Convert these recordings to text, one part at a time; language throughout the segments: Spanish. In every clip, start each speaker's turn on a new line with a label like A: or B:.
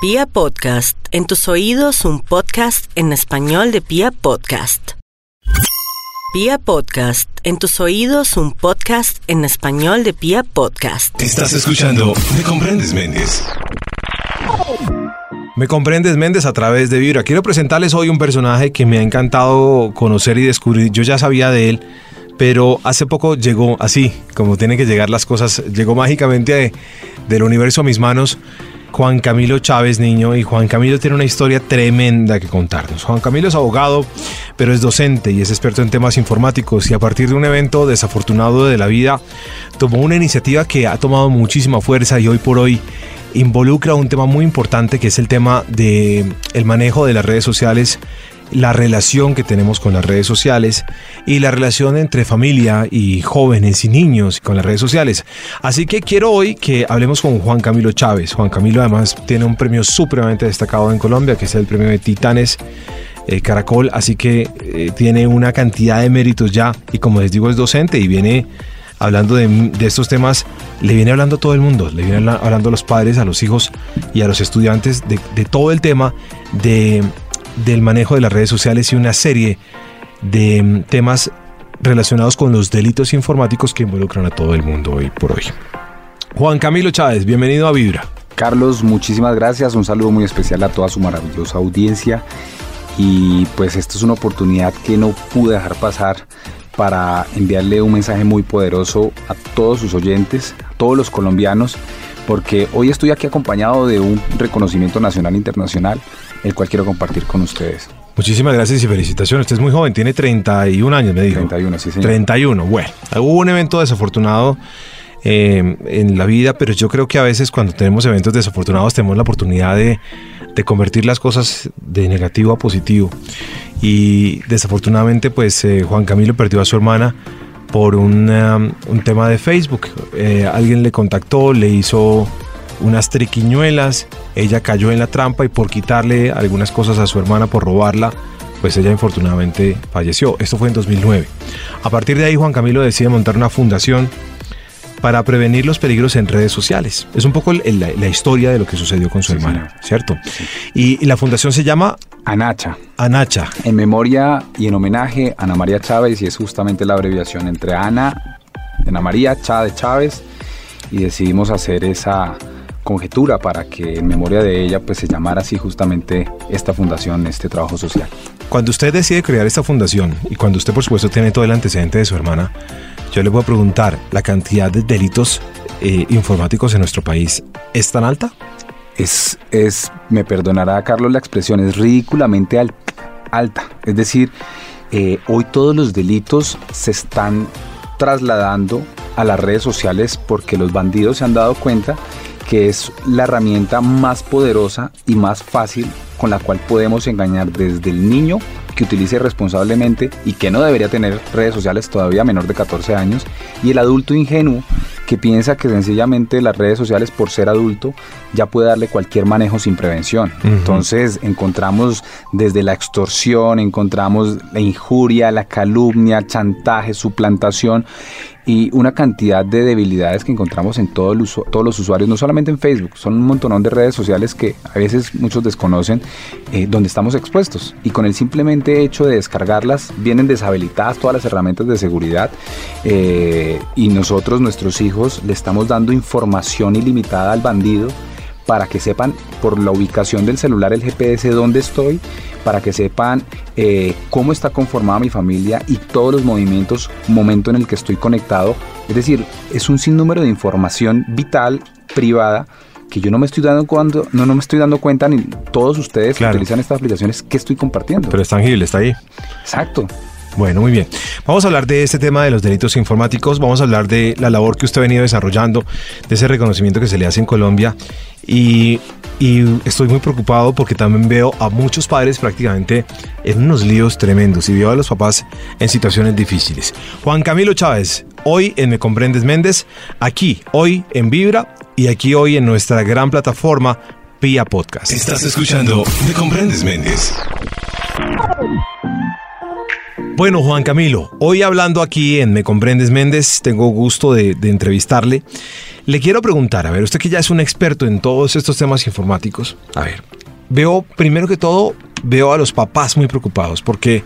A: Pia Podcast, en tus oídos un podcast en español de Pia Podcast. Pia Podcast, en tus oídos un podcast en español de Pia Podcast.
B: Estás escuchando Me Comprendes Méndez.
C: Me comprendes Méndez a través de Vibra. Quiero presentarles hoy un personaje que me ha encantado conocer y descubrir. Yo ya sabía de él, pero hace poco llegó así, como tienen que llegar las cosas, llegó mágicamente de- del universo a mis manos. Juan Camilo Chávez, niño, y Juan Camilo tiene una historia tremenda que contarnos. Juan Camilo es abogado, pero es docente y es experto en temas informáticos y a partir de un evento desafortunado de la vida, tomó una iniciativa que ha tomado muchísima fuerza y hoy por hoy involucra un tema muy importante que es el tema de manejo de las redes sociales, la relación que tenemos con las redes sociales y la relación entre familia y jóvenes y niños con las redes sociales. Así que quiero hoy que hablemos con Juan Camilo Chávez. Juan Camilo además tiene un premio supremamente destacado en Colombia, que es el premio de Titanes eh, Caracol, así que eh, tiene una cantidad de méritos ya y como les digo es docente y viene hablando de, estos temas, le viene hablando a todo el mundo, le viene habla- hablando a los padres, a los hijos y a los estudiantes de todo el tema de, del manejo de las redes sociales y una serie de mm, temas relacionados con los delitos informáticos que involucran a todo el mundo hoy por hoy. Juan Camilo Chávez, bienvenido a Vibra.
D: Carlos, muchísimas gracias. Un saludo muy especial a toda su maravillosa audiencia. Y pues esta es una oportunidad que no pude dejar pasar para enviarle un mensaje muy poderoso a todos sus oyentes, a todos los colombianos, porque hoy estoy aquí acompañado de un reconocimiento nacional e internacional, el cual quiero compartir con ustedes.
C: Muchísimas gracias y felicitaciones. Usted es muy joven, tiene 31 años, me dijo.
D: 31, sí, señor.
C: 31, bueno. Hubo un evento desafortunado eh, en la vida, pero yo creo que a veces cuando tenemos eventos desafortunados tenemos la oportunidad de, de convertir las cosas de negativo a positivo. Y desafortunadamente, pues eh, Juan Camilo perdió a su hermana por un, um, un tema de Facebook. Eh, alguien le contactó, le hizo unas triquiñuelas, ella cayó en la trampa y por quitarle algunas cosas a su hermana, por robarla, pues ella infortunadamente falleció. Esto fue en 2009. A partir de ahí Juan Camilo decide montar una fundación para prevenir los peligros en redes sociales. Es un poco la, la historia de lo que sucedió con su
D: Sí,
C: hermana,
D: señor.
C: ¿cierto? Y, y la fundación se llama
D: Anacha,
C: Anacha.
D: en memoria y en homenaje a Ana María Chávez, y es justamente la abreviación entre Ana, Ana María, Chá de Chávez, y decidimos hacer esa conjetura para que en memoria de ella pues se llamara así justamente esta fundación, este trabajo social.
C: Cuando usted decide crear esta fundación y cuando usted por supuesto tiene todo el antecedente de su hermana, yo le voy a preguntar, ¿la cantidad de delitos eh, informáticos en nuestro país es tan alta?
D: Es, es, me perdonará Carlos la expresión, es ridículamente al- alta. Es decir, eh, hoy todos los delitos se están trasladando a las redes sociales porque los bandidos se han dado cuenta que es la herramienta más poderosa y más fácil con la cual podemos engañar desde el niño que utilice responsablemente y que no debería tener redes sociales todavía menor de 14 años y el adulto ingenuo que piensa que sencillamente las redes sociales por ser adulto ya puede darle cualquier manejo sin prevención. Entonces encontramos desde la extorsión, encontramos la injuria, la calumnia, chantaje, suplantación y una cantidad de debilidades que encontramos en todo todos los usuarios, no solamente en Facebook, son un montón de redes sociales que a veces muchos desconocen eh, donde estamos expuestos y con el simplemente hecho de descargarlas vienen deshabilitadas todas las herramientas de seguridad eh, y nosotros, nuestros hijos, le estamos dando información ilimitada al bandido para que sepan por la ubicación del celular, el GPS, dónde estoy, para que sepan eh, cómo está conformada mi familia y todos los movimientos, momento en el que estoy conectado. Es decir, es un sinnúmero de información vital, privada, que yo no me estoy dando cuando, no, no me estoy dando cuenta ni todos ustedes
C: Claro.
D: que utilizan estas aplicaciones que estoy compartiendo.
C: Pero es tangible, está ahí.
D: Exacto.
C: Bueno, muy bien. Vamos a hablar de este tema de los delitos informáticos, vamos a hablar de la labor que usted ha venido desarrollando, de ese reconocimiento que se le hace en Colombia y, y estoy muy preocupado porque también veo a muchos padres prácticamente en unos líos tremendos y veo a los papás en situaciones difíciles. Juan Camilo Chávez, hoy en Me Comprendes Méndez, aquí, hoy en Vibra y aquí hoy en nuestra gran plataforma Pia Podcast.
B: Estás escuchando Me Comprendes Méndez.
C: Bueno, Juan Camilo, hoy hablando aquí en Me Comprendes Méndez, tengo gusto de, de, entrevistarle. Le quiero preguntar, a ver, usted que ya es un experto en todos estos temas informáticos, a ver, veo, primero que todo, veo a los papás muy preocupados porque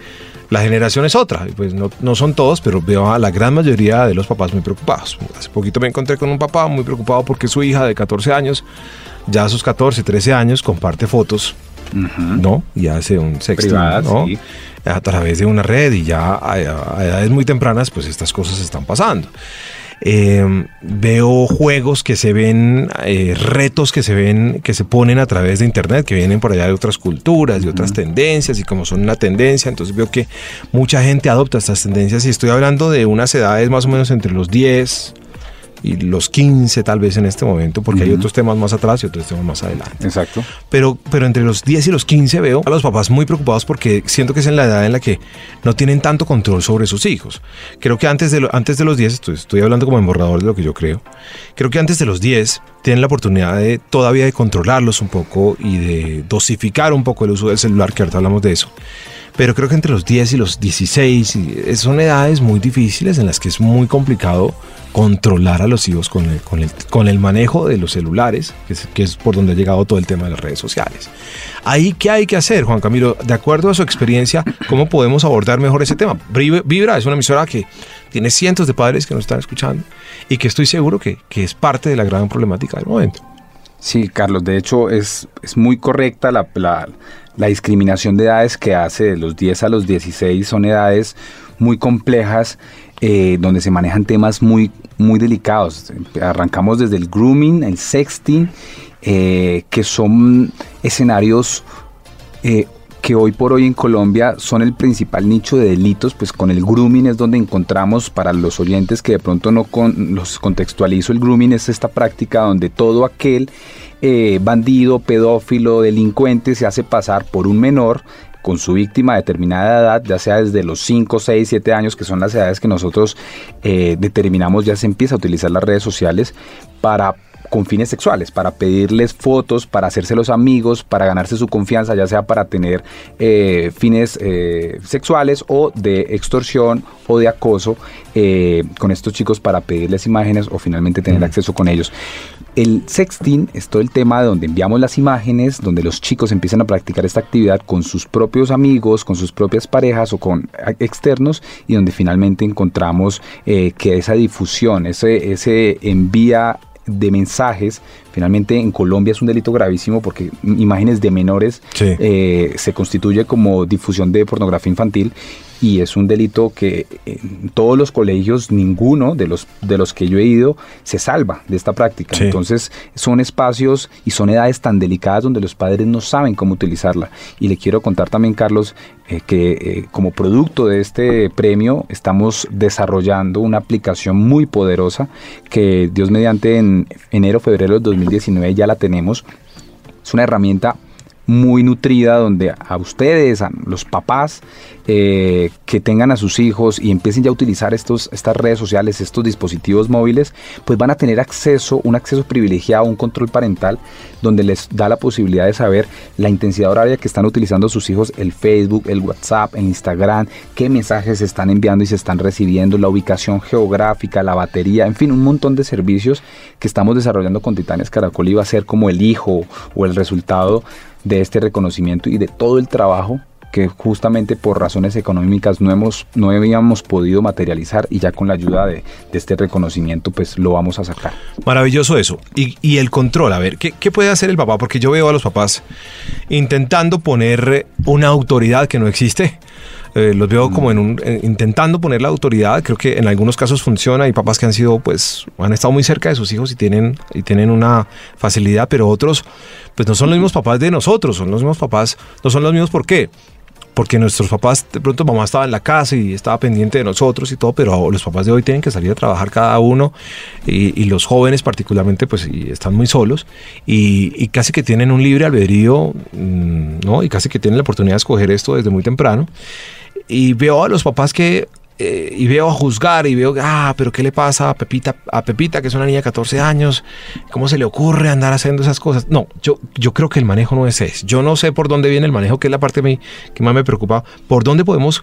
C: la generación es otra, pues no, no, son todos, pero veo a la gran mayoría de los papás muy preocupados. Hace poquito me encontré con un papá muy preocupado porque su hija de 14 años, ya a sus 14, 13 años, comparte fotos, uh -huh. ¿no? Y hace un
D: Privada,
C: ¿no?
D: sí.
C: A través de una red y ya a, a edades muy tempranas, pues estas cosas están pasando. Eh, veo juegos que se ven, eh, retos que se ven, que se ponen a través de internet, que vienen por allá de otras culturas, de otras uh -huh. tendencias, y como son una tendencia, entonces veo que mucha gente adopta estas tendencias, y estoy hablando de unas edades más o menos entre los 10 y los 15 tal vez en este momento, porque uh -huh. hay otros temas más atrás y otros temas más adelante.
D: Exacto.
C: Pero, pero entre los 10 y los 15 veo a los papás muy preocupados porque siento que es en la edad en la que no tienen tanto control sobre sus hijos. Creo que antes de, lo, antes de los 10, estoy, estoy hablando como en borrador de lo que yo creo, creo que antes de los 10 tienen la oportunidad de todavía de controlarlos un poco y de dosificar un poco el uso del celular, que ahorita hablamos de eso pero creo que entre los 10 y los 16 son edades muy difíciles en las que es muy complicado controlar a los hijos con el, con el, con el manejo de los celulares, que es, que es, por donde ha llegado todo el tema de las redes sociales. Ahí, ¿qué hay que hacer, Juan Camilo? De acuerdo a su experiencia, ¿cómo podemos abordar mejor ese tema? Vibra es una emisora que tiene cientos de padres que nos están escuchando y que estoy seguro que, que es parte de la gran problemática del momento.
D: Sí, Carlos, de hecho es, es muy correcta la, la, la, discriminación de edades que hace de los 10 a los 16, son edades muy complejas eh, donde se manejan temas muy, muy delicados. Arrancamos desde el grooming, el sexting, eh, que son escenarios eh, que hoy por hoy en Colombia son el principal nicho de delitos, pues con el grooming es donde encontramos para los oyentes que de pronto no con, los contextualizo, el grooming es esta práctica donde todo aquel eh, bandido, pedófilo, delincuente se hace pasar por un menor con su víctima a determinada edad, ya sea desde los 5, 6, 7 años, que son las edades que nosotros eh, determinamos, ya se empieza a utilizar las redes sociales para con fines sexuales, para pedirles fotos, para hacérselos amigos, para ganarse su confianza, ya sea para tener eh, fines eh, sexuales o de extorsión o de acoso eh, con estos chicos para pedirles imágenes o finalmente tener mm. acceso con ellos. El sexting es todo el tema de donde enviamos las imágenes, donde los chicos empiezan a practicar esta actividad con sus propios amigos, con sus propias parejas o con externos y donde finalmente encontramos que esa difusión, ese envía de mensajes. Finalmente en Colombia es un delito gravísimo porque imágenes de menores sí. eh, se constituye como difusión de pornografía infantil y es un delito que en todos los colegios ninguno de los de los que yo he ido se salva de esta práctica. Sí. Entonces son espacios y son edades tan delicadas donde los padres no saben cómo utilizarla. Y le quiero contar también, Carlos, eh, que eh, como producto de este premio estamos desarrollando una aplicación muy poderosa que Dios mediante en enero, febrero del 2019 ya la tenemos. Es una herramienta muy nutrida donde a ustedes, a los papás eh, que tengan a sus hijos y empiecen ya a utilizar estos, estas redes sociales, estos dispositivos móviles, pues van a tener acceso, un acceso privilegiado, un control parental, donde les da la posibilidad de saber la intensidad horaria que están utilizando sus hijos, el Facebook, el WhatsApp, el Instagram, qué mensajes se están enviando y se están recibiendo, la ubicación geográfica, la batería, en fin, un montón de servicios que estamos desarrollando con Titanes Caracol y va a ser como el hijo o el resultado de este reconocimiento y de todo el trabajo que justamente por razones económicas no, hemos, no habíamos podido materializar y ya con la ayuda de, este reconocimiento pues lo vamos a sacar.
C: Maravilloso eso. Y, y el control, a ver, ¿qué, ¿qué, puede hacer el papá? Porque yo veo a los papás intentando poner una autoridad que no existe. Eh, los veo como en un, eh, intentando poner la autoridad. Creo que en algunos casos funciona. Hay papás que han sido, pues, han estado muy cerca de sus hijos y tienen, y tienen una facilidad, pero otros, pues, no son los mismos papás de nosotros. Son los mismos papás, no son los mismos. ¿Por qué? porque nuestros papás, de pronto mamá estaba en la casa y estaba pendiente de nosotros y todo, pero los papás de hoy tienen que salir a trabajar cada uno y, y los jóvenes particularmente pues están muy solos y, y, casi que tienen un libre albedrío, ¿no? Y casi que tienen la oportunidad de escoger esto desde muy temprano. Y veo a los papás que eh, y veo a juzgar y veo, ah, pero ¿qué le pasa a Pepita, a Pepita, que es una niña de 14 años? ¿Cómo se le ocurre andar haciendo esas cosas? No, yo, yo creo que el manejo no es ese. Yo no sé por dónde viene el manejo, que es la parte mí, que más me preocupa. ¿Por dónde podemos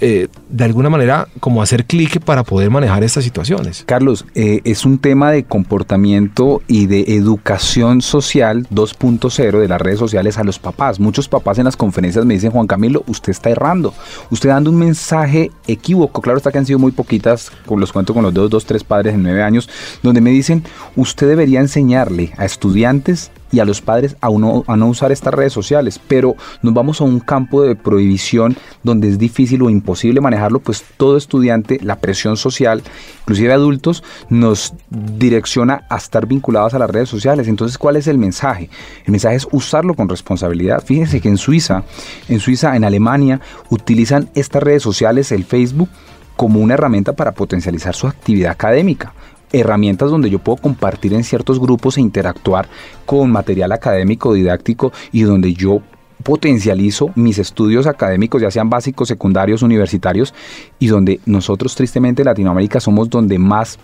C: eh, de alguna manera como hacer clic para poder manejar estas situaciones.
D: Carlos, eh, es un tema de comportamiento y de educación social 2.0 de las redes sociales a los papás. Muchos papás en las conferencias me dicen, Juan Camilo, usted está errando, usted dando un mensaje equívoco. Claro está que han sido muy poquitas, los cuento con los dos, dos, tres padres en nueve años, donde me dicen, usted debería enseñarle a estudiantes y a los padres a, uno, a no usar estas redes sociales, pero nos vamos a un campo de prohibición donde es difícil o imposible manejarlo, pues todo estudiante, la presión social, inclusive adultos, nos direcciona a estar vinculados a las redes sociales. Entonces, ¿cuál es el mensaje? El mensaje es usarlo con responsabilidad. Fíjense que en Suiza, en Suiza, en Alemania, utilizan estas redes sociales, el Facebook, como una herramienta para potencializar su actividad académica herramientas donde yo puedo compartir en ciertos grupos e interactuar con material académico, didáctico y donde yo potencializo mis estudios académicos, ya sean básicos, secundarios, universitarios, y donde nosotros tristemente en Latinoamérica somos donde más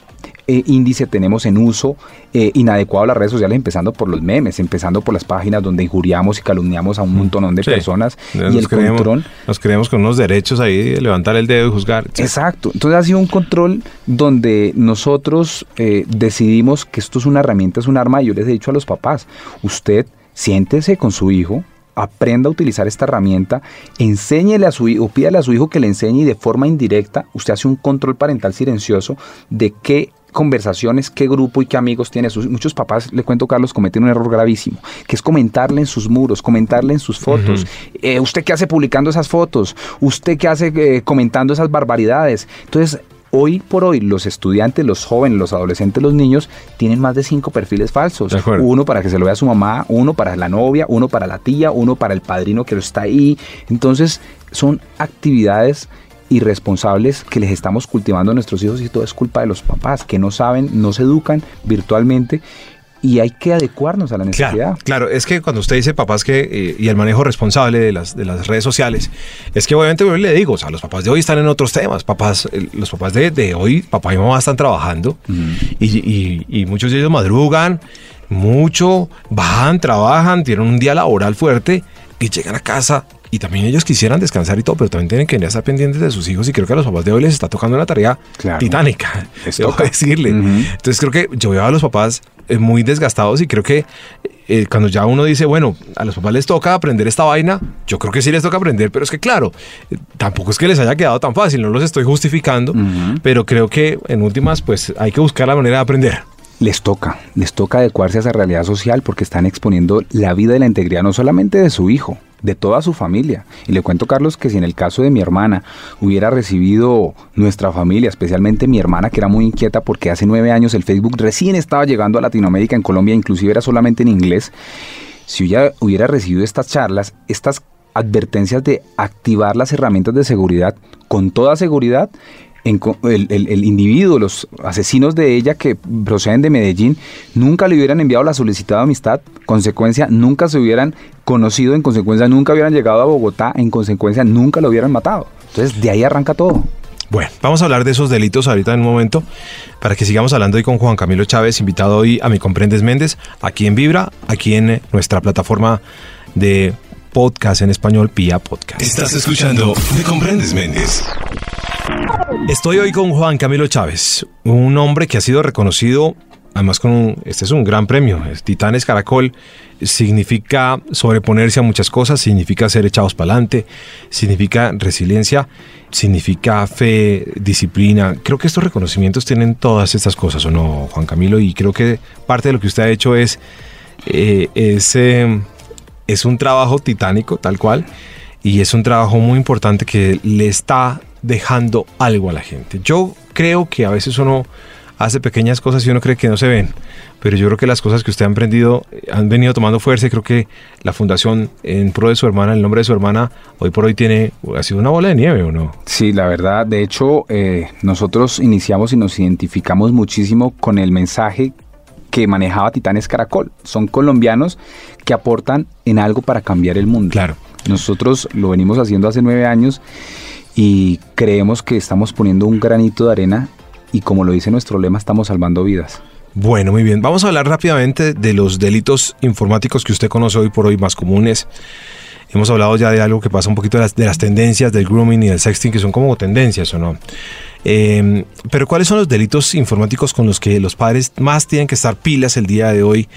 D: eh, índice tenemos en uso eh, inadecuado de las redes sociales, empezando por los memes, empezando por las páginas donde injuriamos y calumniamos a un montón de personas y el control.
C: Nos creemos con unos derechos ahí de levantar el dedo y juzgar.
D: Exacto. Entonces ha sido un control donde nosotros eh, decidimos que esto es una herramienta, es un arma. Y yo les he dicho a los papás, usted siéntese con su hijo, aprenda a utilizar esta herramienta, enséñele a su hijo, pídale a su hijo que le enseñe y de forma indirecta usted hace un control parental silencioso de qué conversaciones, qué grupo y qué amigos tiene. muchos papás, le cuento Carlos, cometen un error gravísimo, que es comentarle en sus muros, comentarle en sus fotos. Eh, ¿Usted qué hace publicando esas fotos? ¿Usted qué hace eh, comentando esas barbaridades? Entonces, Hoy por hoy los estudiantes, los jóvenes, los adolescentes, los niños tienen más de cinco perfiles falsos. Uno para que se lo vea su mamá, uno para la novia, uno para la tía, uno para el padrino que lo está ahí. Entonces son actividades irresponsables que les estamos cultivando a nuestros hijos y todo es culpa de los papás que no saben, no se educan virtualmente y hay que adecuarnos a la necesidad.
C: Claro, es que cuando usted dice papás que eh, y el manejo responsable de las, de las redes sociales, es que obviamente yo le digo, o sea, los papás de hoy están en otros temas, papás, los papás de, de hoy, papá y mamá están trabajando y, y, muchos de ellos madrugan mucho, van, trabajan, tienen un día laboral fuerte y llegan a casa y también ellos quisieran descansar y todo, pero también tienen que estar pendientes de sus hijos y creo que a los papás de hoy les está tocando una tarea titánica, tengo que decirle. Entonces creo que yo veo a los papás eh, muy desgastados y creo que eh, cuando ya uno dice, bueno, a los papás les toca aprender esta vaina, yo creo que sí les toca aprender, pero es que claro, eh, tampoco es que les haya quedado tan fácil, no los estoy justificando, pero creo que en últimas pues hay que buscar la manera de aprender.
D: Les toca, les toca adecuarse a esa realidad social porque están exponiendo la vida y la integridad no solamente de su hijo, de toda su familia. Y le cuento, Carlos, que si en el caso de mi hermana hubiera recibido nuestra familia, especialmente mi hermana, que era muy inquieta porque hace nueve años el Facebook recién estaba llegando a Latinoamérica, en Colombia inclusive era solamente en inglés, si ella hubiera recibido estas charlas, estas advertencias de activar las herramientas de seguridad con toda seguridad, el, individuo, los asesinos de ella que proceden de Medellín, nunca le hubieran enviado la solicitada amistad, consecuencia, nunca se hubieran conocido, en consecuencia, nunca hubieran llegado a Bogotá, en consecuencia, nunca lo hubieran matado. Entonces, de ahí arranca todo.
C: Bueno, vamos a hablar de esos delitos ahorita en un momento, para que sigamos hablando hoy con Juan Camilo Chávez, invitado hoy a Mi Comprendes Méndez, aquí en Vibra, aquí en nuestra plataforma de podcast en español, Pia Podcast.
B: Estás escuchando Me Comprendes Méndez.
C: Estoy hoy con Juan Camilo Chávez, un hombre que ha sido reconocido, además con un, este es un gran premio, Titanes Caracol, significa sobreponerse a muchas cosas, significa ser echados para adelante, significa resiliencia, significa fe, disciplina. Creo que estos reconocimientos tienen todas estas cosas, ¿o no, Juan Camilo? Y creo que parte de lo que usted ha hecho es, eh, es, eh, es un trabajo titánico, tal cual, y es un trabajo muy importante que le está dejando algo a la gente. Yo creo que a veces uno hace pequeñas cosas y uno cree que no se ven, pero yo creo que las cosas que usted ha emprendido eh, han venido tomando fuerza y creo que la fundación en pro de su hermana, el nombre de su hermana, hoy por hoy tiene, ha sido una bola de nieve o no.
D: Sí, la verdad, de hecho, eh, nosotros iniciamos y nos identificamos muchísimo con el mensaje que manejaba Titanes Caracol. Son colombianos que aportan en algo para cambiar el mundo.
C: Claro.
D: Nosotros lo venimos haciendo hace nueve años y creemos que estamos poniendo un granito de arena y como lo dice nuestro lema, estamos salvando vidas.
C: Bueno, muy bien. Vamos a hablar rápidamente de los delitos informáticos que usted conoce hoy por hoy más comunes. hemos hablado ya de algo que pasa un poquito de las, de las tendencias del grooming y del sexting, que son como tendencias o no. Eh, pero ¿cuáles son los delitos informáticos con los que los padres más tienen que estar pilas el día de hoy?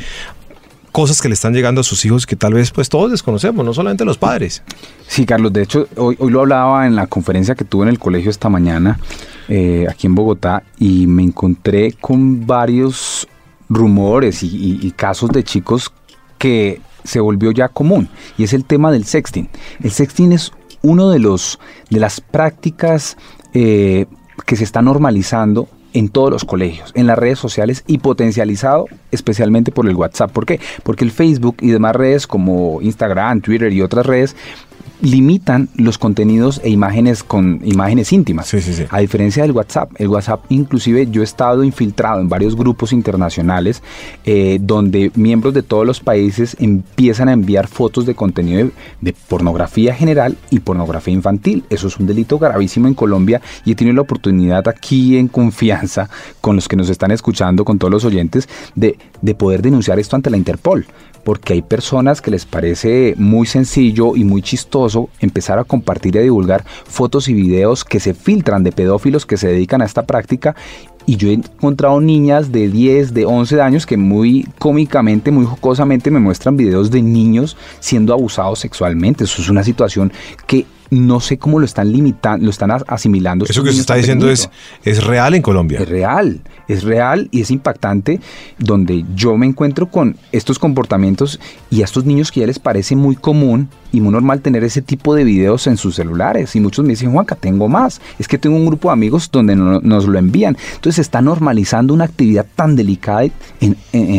C: Cosas que le están llegando a sus hijos que tal vez pues todos desconocemos, no solamente los padres.
D: Sí, Carlos, de hecho, hoy, lo hablaba en la conferencia que tuve en el colegio esta mañana, eh, aquí en Bogotá, y me encontré con varios rumores y casos de chicos que se volvió ya común, y es el tema del sexting. El sexting es uno de los de las prácticas eh, que se está normalizando en todos los colegios, en las redes sociales y potencializado especialmente por el WhatsApp. ¿Por qué? Porque el Facebook y demás redes como Instagram, Twitter y otras redes limitan los contenidos e imágenes con imágenes íntimas.
C: Sí, sí, sí.
D: A diferencia del WhatsApp, el WhatsApp inclusive yo he estado infiltrado en varios grupos internacionales eh, donde miembros de todos los países empiezan a enviar fotos de contenido de, de pornografía general y pornografía infantil. Eso es un delito gravísimo en Colombia y he tenido la oportunidad aquí en confianza con los que nos están escuchando, con todos los oyentes, de, de poder denunciar esto ante la Interpol porque hay personas que les parece muy sencillo y muy chistoso empezar a compartir y a divulgar fotos y videos que se filtran de pedófilos que se dedican a esta práctica. Y yo he encontrado niñas de 10, de 11 años que muy cómicamente, muy jocosamente me muestran videos de niños siendo abusados sexualmente. Eso es una situación que no sé cómo lo están limitando, lo están as- asimilando.
C: Eso que se
D: niños
C: está diciendo es, es real en Colombia.
D: Es real, es real y es impactante donde yo me encuentro con estos comportamientos y a estos niños que ya les parece muy común y muy normal tener ese tipo de videos en sus celulares. Y muchos me dicen, Juanca, tengo más. Es que tengo un grupo de amigos donde no- nos lo envían. Entonces se está normalizando una actividad tan delicada en,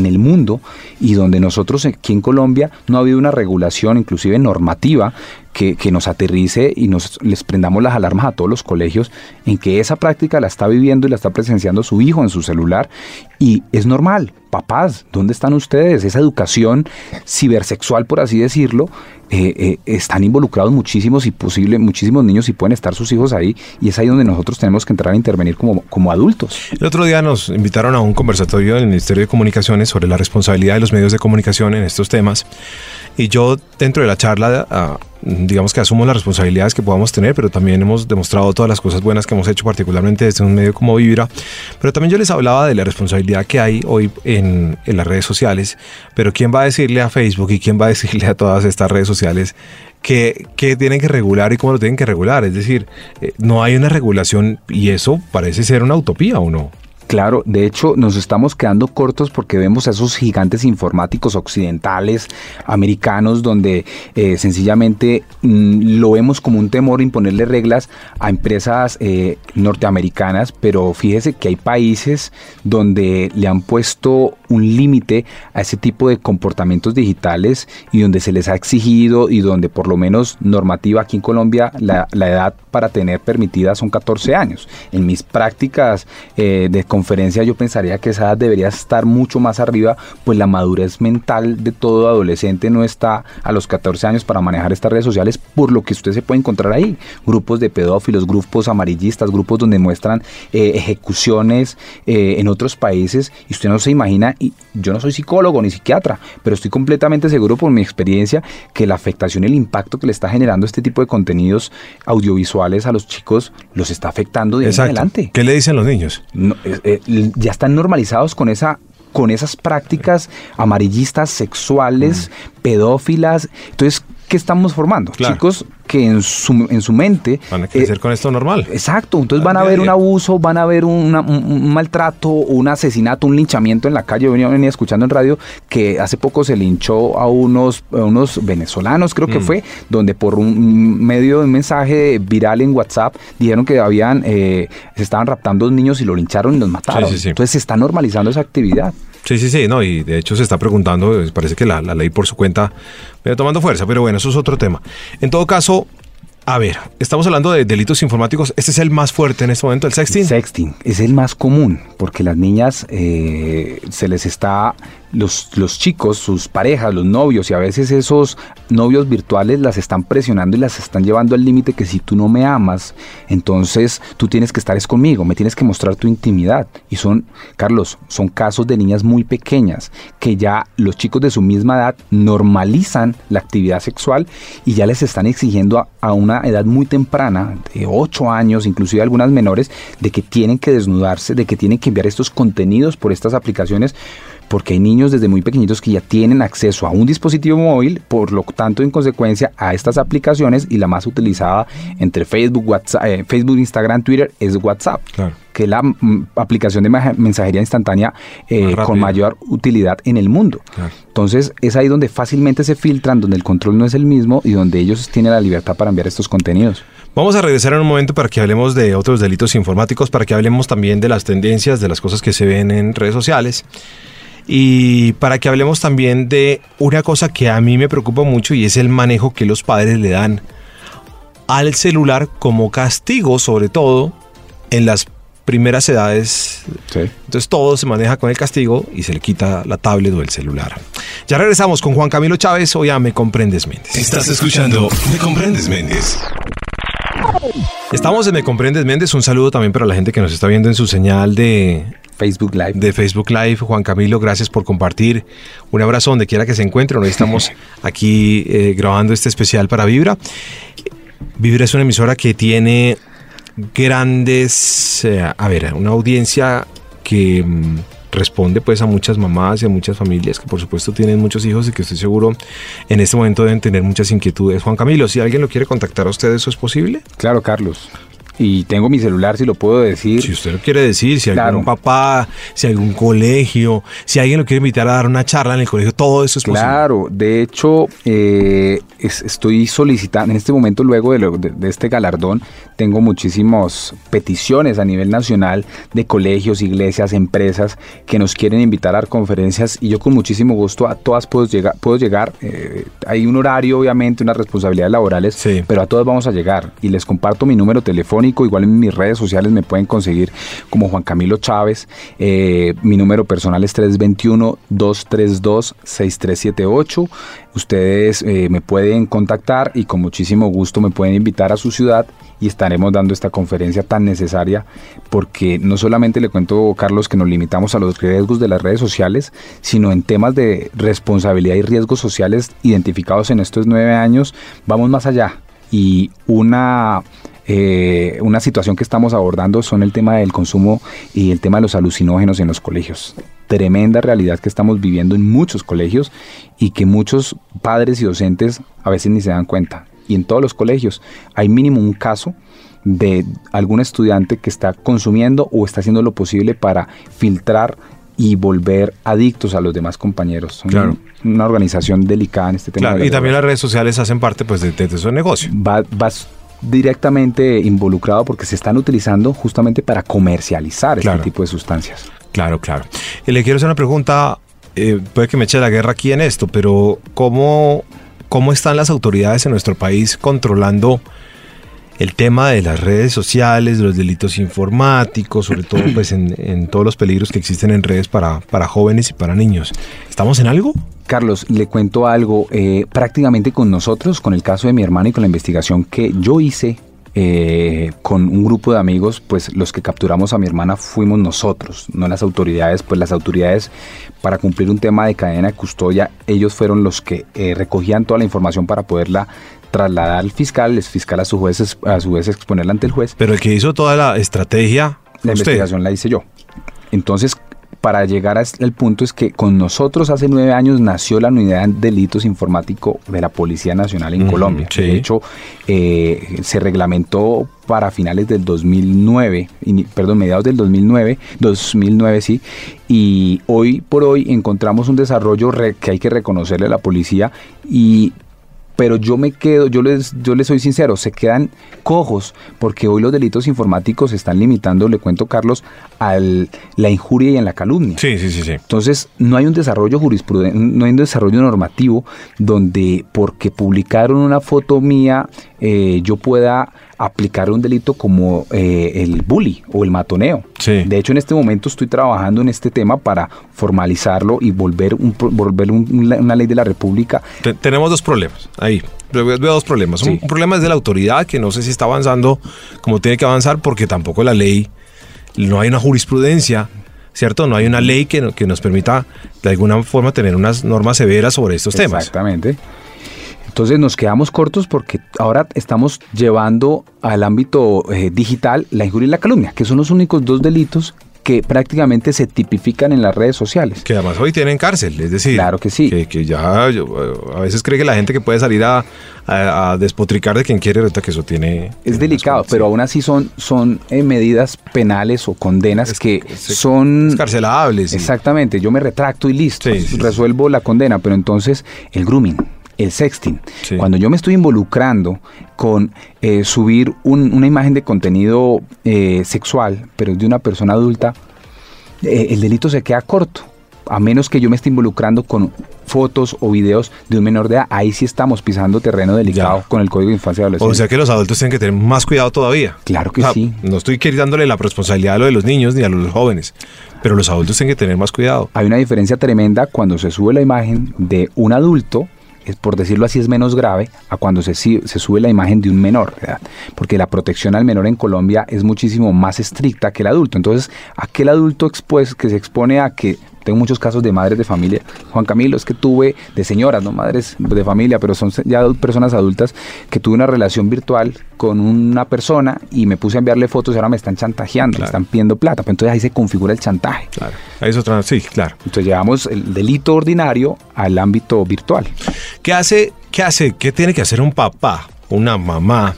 D: el mundo y donde nosotros aquí en Colombia no ha habido una regulación, inclusive normativa, que, que nos aterrice y nos les prendamos las alarmas a todos los colegios en que esa práctica la está viviendo y la está presenciando su hijo en su celular y es normal. Papás, ¿dónde están ustedes? Esa educación cibersexual, por así decirlo, eh, eh, están involucrados muchísimos y posible, muchísimos niños y pueden estar sus hijos ahí y es ahí donde nosotros tenemos que entrar a intervenir como, como adultos.
C: El otro día nos invitaron a un conversatorio del Ministerio de Comunicaciones sobre la responsabilidad de los medios de comunicación en estos temas. Y yo, dentro de la charla, ah, digamos que asumo las responsabilidades que podamos tener, pero también hemos demostrado todas las cosas buenas que hemos hecho, particularmente desde un medio como Vibra. Pero también yo les hablaba de la responsabilidad que hay hoy en, las redes sociales. Pero ¿quién va a decirle a Facebook y quién va a decirle a todas estas redes sociales que, que tienen que regular y cómo lo tienen que regular? Es decir, eh, no hay una regulación y eso parece ser una utopía o no.
D: Claro, de hecho nos estamos quedando cortos porque vemos a esos gigantes informáticos occidentales, americanos, donde eh, sencillamente mm, lo vemos como un temor imponerle reglas a empresas eh, norteamericanas, pero fíjese que hay países donde le han puesto un límite a ese tipo de comportamientos digitales y donde se les ha exigido y donde por lo menos normativa aquí en Colombia la, edad para tener permitida son 14 años. En mis prácticas eh, de conferencia yo pensaría que esa edad debería estar mucho más arriba, pues la madurez mental de todo adolescente no está a los 14 años para manejar estas redes sociales, por lo que usted se puede encontrar ahí. Grupos de pedófilos, grupos amarillistas, grupos donde muestran eh, ejecuciones eh, en otros países y usted no se imagina, y yo no soy psicólogo ni psiquiatra, pero estoy completamente seguro por mi experiencia que la afectación y el impacto que le está generando este tipo de contenidos audiovisuales a los chicos los está afectando de ahí en adelante
C: ¿Qué le dicen los niños?
D: no, eh, eh, ya están normalizados con esa con esas prácticas amarillistas, sexuales, pedófilas. Entonces, ¿qué estamos formando?
C: Claro.
D: Chicos que en su, en su mente...
C: Van a crecer
D: eh,
C: con esto normal.
D: Exacto, entonces van a
C: a
D: ver un abuso, van a ver una- un, un maltrato, un asesinato, un linchamiento en la calle. Yo venía, venía escuchando en radio que hace poco se linchó a unos, a unos venezolanos, creo que
C: Mm.
D: fue, donde por un medio de un mensaje viral en WhatsApp dijeron que habían, eh, se estaban raptando niños y lo lincharon y los mataron.
C: Sí, sí, sí.
D: Entonces se está normalizando esa actividad.
C: Sí, sí, sí, no, y de hecho se está preguntando, eh, parece que la, la ley por su cuenta viene tomando fuerza, pero bueno, eso es otro tema. En todo caso, a ver, estamos hablando de delitos informáticos, este es el más fuerte en este momento, el sexting.
D: Sexting es el más común porque las niñas eh, se les está los, los chicos, sus parejas, los novios y a veces esos novios virtuales las están presionando y las están llevando al límite que si tú no me amas, entonces tú tienes que estar es conmigo, me tienes que mostrar tu intimidad. Y son, Carlos, son casos de niñas muy pequeñas que ya los chicos de su misma edad normalizan la actividad sexual y ya les están exigiendo a, a una edad muy temprana, de 8 años, inclusive algunas menores, de que tienen que desnudarse, de que tienen que enviar estos contenidos por estas aplicaciones porque hay niños desde muy pequeñitos que ya tienen acceso a un dispositivo móvil, por lo tanto, en consecuencia, a estas aplicaciones y la más utilizada entre Facebook, WhatsApp, eh, Facebook, Instagram, Twitter es WhatsApp. que es la mm, aplicación de mensajería instantánea eh, con mayor utilidad en el mundo. Entonces es ahí donde fácilmente se filtran, donde el control no es el mismo y donde ellos tienen la libertad para enviar estos contenidos.
C: Vamos a regresar en un momento para que hablemos de otros delitos informáticos, para que hablemos también de las tendencias, de las cosas que se ven en redes sociales y para que hablemos también de una cosa que a mí me preocupa mucho y es el manejo que los padres le dan al celular como castigo, sobre todo en las primeras edades. Entonces todo se maneja con el castigo y se le quita la tablet o el celular. Ya regresamos con Juan Camilo Chávez, hoy ya Me Comprendes Méndez.
B: Estás escuchando Me Comprendes Méndez.
C: Estamos en Me Comprendes Méndez. Un saludo también para la gente que nos está viendo en su señal de
D: Facebook Live.
C: De Facebook Live. Juan Camilo, gracias por compartir. Un abrazo donde quiera que se encuentre. Hoy estamos aquí eh, grabando este especial para Vibra. Vibra es una emisora que tiene grandes, eh, a ver, una audiencia que mm, responde pues a muchas mamás y a muchas familias que por supuesto tienen muchos hijos y que estoy seguro en este momento deben tener muchas inquietudes. Juan Camilo, si alguien lo quiere contactar a usted, ¿eso es posible?
D: Claro, Carlos y tengo mi celular, si lo puedo decir.
C: Si usted lo quiere decir, si hay algún papá, si hay algún colegio, si alguien lo quiere invitar a dar una charla en el colegio, todo eso es
D: posible. Claro, de hecho, eh, estoy solicitando, en este momento, luego de, este galardón, tengo muchísimas peticiones a nivel nacional de colegios, iglesias, empresas que nos quieren invitar a dar conferencias y yo con muchísimo gusto a todas puedo llegar. Puedo llegar eh, hay un horario, obviamente, unas responsabilidades laborales, pero a todas vamos a llegar y les comparto mi número telefónico igual en mis redes sociales me pueden conseguir como Juan Camilo Chávez. Eh, mi número personal es 321-232-6378. Ustedes eh, me pueden contactar y con muchísimo gusto me pueden invitar a su ciudad y estaremos dando esta conferencia tan necesaria porque no solamente le cuento, Carlos, que nos limitamos a los riesgos de las redes sociales, sino en temas de responsabilidad y riesgos sociales identificados en estos nueve años, vamos más allá. Y una eh, una situación que estamos abordando son el tema del consumo y el tema de los alucinógenos en los colegios. Tremenda realidad que estamos viviendo en muchos colegios y que muchos padres y docentes a veces ni se dan cuenta. Y en todos los colegios hay mínimo un caso de algún estudiante que está consumiendo o está haciendo lo posible para filtrar y volver adictos a los demás compañeros. Son una organización delicada en este tema.
C: y también las redes sociales hacen parte pues, de, de, ese negocio.
D: Va, directamente involucrado porque se están utilizando justamente para comercializar este tipo de sustancias.
C: Claro, claro. Y le quiero hacer una pregunta, eh, puede que me eche la guerra aquí en esto, pero ¿cómo, ¿cómo están las autoridades en nuestro país controlando el tema de las redes sociales, de los delitos informáticos, sobre todo pues en, todos los peligros que existen en redes para, para jóvenes y para niños? ¿Estamos en algo?
D: Carlos, le cuento algo. Eh, prácticamente con nosotros, con el caso de mi hermano y con la investigación que yo hice eh, con un grupo de amigos, pues los que capturamos a mi hermana fuimos nosotros, no las autoridades, pues las autoridades para cumplir un tema de cadena de custodia, ellos fueron los que eh, recogían toda la información para poderla trasladar al fiscal, el fiscal a su, juez, a su vez exponerla ante el juez.
C: Pero el que hizo toda la estrategia...
D: La investigación la hice yo. Entonces, para llegar al punto es que con nosotros hace nueve años nació la unidad de delitos informáticos de la Policía Nacional en Colombia. De hecho, eh, se reglamentó para finales del 2009, perdón, mediados del 2009, 2009 sí, y hoy por hoy encontramos un desarrollo que hay que reconocerle a la policía y pero yo me quedo, yo les, yo les soy sincero, se quedan cojos, porque hoy los delitos informáticos se están limitando, le cuento Carlos, a la injuria y en la calumnia.
C: Sí, sí, sí, sí.
D: Entonces, no hay un desarrollo jurisprudente, no hay un desarrollo normativo donde porque publicaron una foto mía, eh, yo pueda aplicar un delito como eh, el bully o el matoneo.
C: Sí.
D: De hecho, en este momento estoy trabajando en este tema para formalizarlo y volver, un, volver un- una ley de la República.
C: Te- tenemos dos problemas ahí. Veo dos problemas. Un,
D: Sí.
C: un problema es de la autoridad, que no sé si está avanzando como tiene que avanzar, porque tampoco la ley, no hay una jurisprudencia, ¿cierto? No hay una ley que, que nos permita de alguna forma tener unas normas severas sobre estos temas.
D: Exactamente. Entonces nos quedamos cortos porque ahora estamos llevando al ámbito eh, digital la injuria y la calumnia, que son los únicos dos delitos que prácticamente se tipifican en las redes sociales.
C: Que además hoy tienen cárcel, es decir,
D: Claro que sí.
C: Que, que ya yo, a veces cree que la gente que puede salir a, a- a despotricar de quien quiere, resulta que eso tiene.
D: Es delicado, pero
C: sí.
D: aún así son, son eh, medidas penales o condenas
C: Es-
D: que
C: es-
D: son...
C: Escarcelables. sí.
D: Exactamente, yo me retracto y listo,
C: sí,
D: resuelvo la condena, pero entonces el grooming, el sexting,
C: Sí.
D: cuando yo me estoy involucrando con eh, subir un- una imagen de contenido eh, sexual, pero es de una persona adulta, eh, el delito se queda corto, a menos que yo me esté involucrando con fotos o videos de un menor de edad, ahí sí estamos pisando terreno delicado
C: Ya.
D: con el Código de Infancia y Adolescencia.
C: O sea que los adultos tienen que tener más cuidado todavía.
D: Claro que
C: O sea,
D: sí.
C: No estoy quitándole la responsabilidad a lo de los niños ni a los jóvenes, pero los adultos tienen que tener más cuidado.
D: Hay una diferencia tremenda cuando se sube la imagen de un adulto, por decirlo así es menos grave, a cuando se, se sube la imagen de un menor, ¿verdad? porque la protección al menor en Colombia es muchísimo más estricta que el adulto. Entonces, aquel adulto expues, que se expone a que, tengo muchos casos de madres de familia, Juan Camilo, es que tuve, de señoras, no madres de familia, pero son ya personas adultas, que tuve una relación virtual con una persona y me puse a enviarle fotos y ahora me están chantajeando, me están pidiendo plata. Pues entonces ahí se configura el chantaje.
C: Claro. Ahí es otra, sí, claro.
D: Entonces llevamos el delito ordinario al ámbito virtual.
C: ¿Qué hace, qué hace, qué tiene que hacer un papá, una mamá,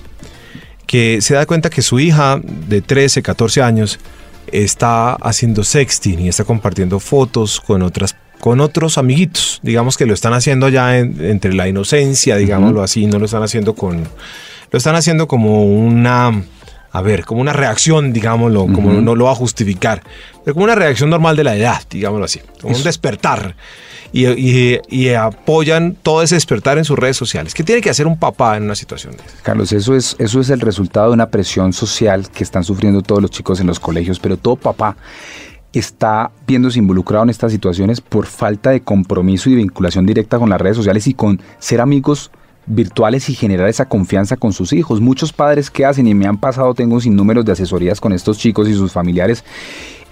C: que se da cuenta que su hija de 13, 14 años está haciendo sexting y está compartiendo fotos con otras con otros amiguitos, digamos que lo están haciendo ya en- entre la inocencia, digámoslo así, no lo están haciendo con lo están haciendo como una a ver, como una reacción, digámoslo, como
D: Ujú.
C: no lo va a justificar, pero como una reacción normal de la edad, digámoslo así, como un
D: Eso.
C: despertar. Y, y- y apoyan todo ese despertar en sus redes sociales. ¿Qué tiene que hacer un papá en una situación de esas?
D: Carlos, eso es, eso es el resultado de una presión social que están sufriendo todos los chicos en los colegios, pero todo papá está viéndose involucrado en estas situaciones por falta de compromiso y vinculación directa con las redes sociales y con ser amigos virtuales y generar esa confianza con sus hijos. Muchos padres que hacen y me han pasado, tengo sin números de asesorías con estos chicos y sus familiares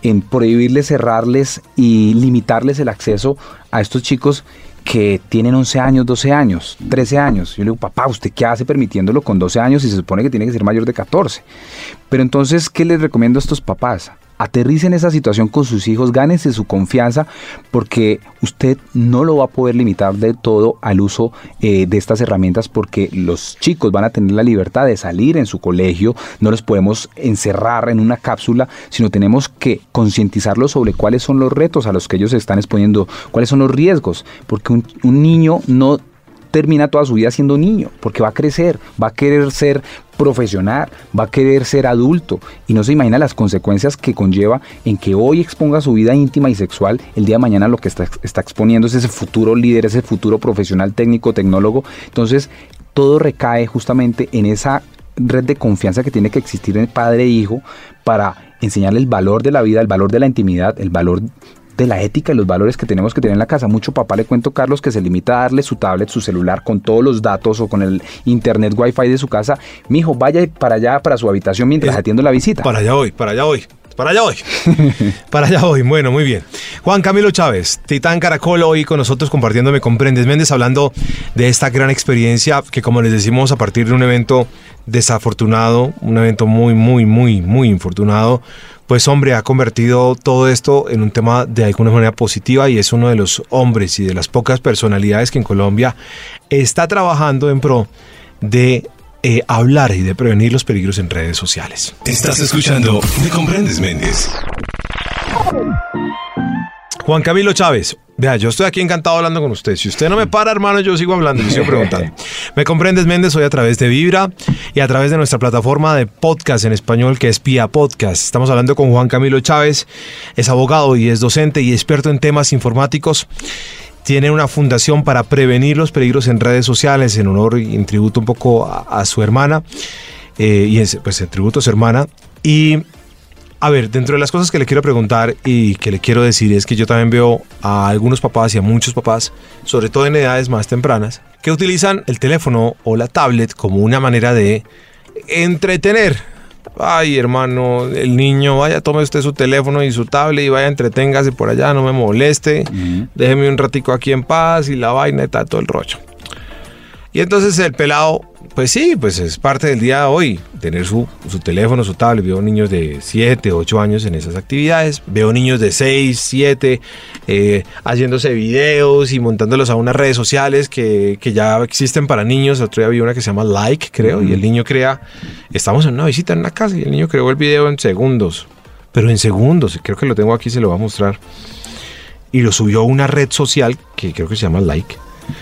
D: en prohibirles, cerrarles y limitarles el acceso a estos chicos que tienen 11 años, 12 años, 13 años. Yo le digo, papá, ¿usted qué hace permitiéndolo con 12 años y se supone que tiene que ser mayor de 14? Pero entonces, ¿qué les recomiendo a estos papás? Aterricen esa situación con sus hijos, gánense su confianza, porque usted no lo va a poder limitar de todo al uso eh, de estas herramientas, porque los chicos van a tener la libertad de salir en su colegio, no los podemos encerrar en una cápsula, sino tenemos que concientizarlos sobre cuáles son los retos a los que ellos se están exponiendo, cuáles son los riesgos, porque un, un niño no termina toda su vida siendo niño, porque va a crecer, va a querer ser profesional, va a querer ser adulto y no se imagina las consecuencias que conlleva en que hoy exponga su vida íntima y sexual, el día de mañana lo que está, exponiendo es ese futuro líder, ese futuro profesional técnico, tecnólogo. Entonces, todo recae justamente en esa red de confianza que tiene que existir en padre e hijo para enseñarle el valor de la vida, el valor de la intimidad, el valor de la ética y los valores que tenemos que tener en la casa. Mucho papá le cuento, Carlos, que se limita a darle su tablet, su celular con todos los datos o con el internet wifi de su casa. Mijo, vaya para allá, para su habitación mientras
C: Es-
D: atiendo la visita.
C: Para allá voy, para allá voy. Para allá voy. para allá voy. Bueno, muy bien. Juan Camilo Chávez, Titán Caracol, hoy con nosotros compartiendo Me Comprendes Méndez, hablando de esta gran experiencia que, como les decimos, a partir de un evento desafortunado, un evento muy, muy, muy, muy infortunado, pues hombre, ha convertido todo esto en un tema de alguna manera positiva y es uno de los hombres y de las pocas personalidades que en Colombia está trabajando en pro de eh, hablar y de prevenir los peligros en redes sociales.
B: Estás escuchando Me Comprendes Méndez.
C: Juan Camilo Chávez, vea, yo estoy aquí encantado hablando con usted. Si usted no me para, hermano, yo sigo hablando, yo sigo preguntando. Me comprendes, Méndez, hoy a través de Vibra y a través de nuestra plataforma de podcast en español que es Pia Podcast. Estamos hablando con Juan Camilo Chávez, es abogado y es docente y experto en temas informáticos. Tiene una fundación para prevenir los peligros en redes sociales en honor y en tributo un poco a, a su hermana. eh, y en, pues en tributo a su hermana. Y a ver, dentro de las cosas que le quiero preguntar y que le quiero decir es que yo también veo a algunos papás y a muchos papás, sobre todo en edades más tempranas, que utilizan el teléfono o la tablet como una manera de entretener. Ay, hermano, el niño, vaya, tome usted su teléfono y su tablet y vaya, entreténgase por allá, no me moleste, déjeme un ratico aquí en paz y la vaina y tal, todo el rollo. Y entonces el pelado, pues sí, pues es parte del día de hoy, tener su, su teléfono, su tablet. Veo niños de 7, 8 años en esas actividades. Veo niños de 6, 7 eh, haciéndose videos y montándolos a unas redes sociales que, que, ya existen para niños. El otro día vi una que se llama Like, creo, y el niño crea, estamos en una visita en una casa y el niño creó el video en segundos, pero en segundos, creo que lo tengo aquí, se lo va a mostrar. Y lo subió a una red social que creo que se llama Like.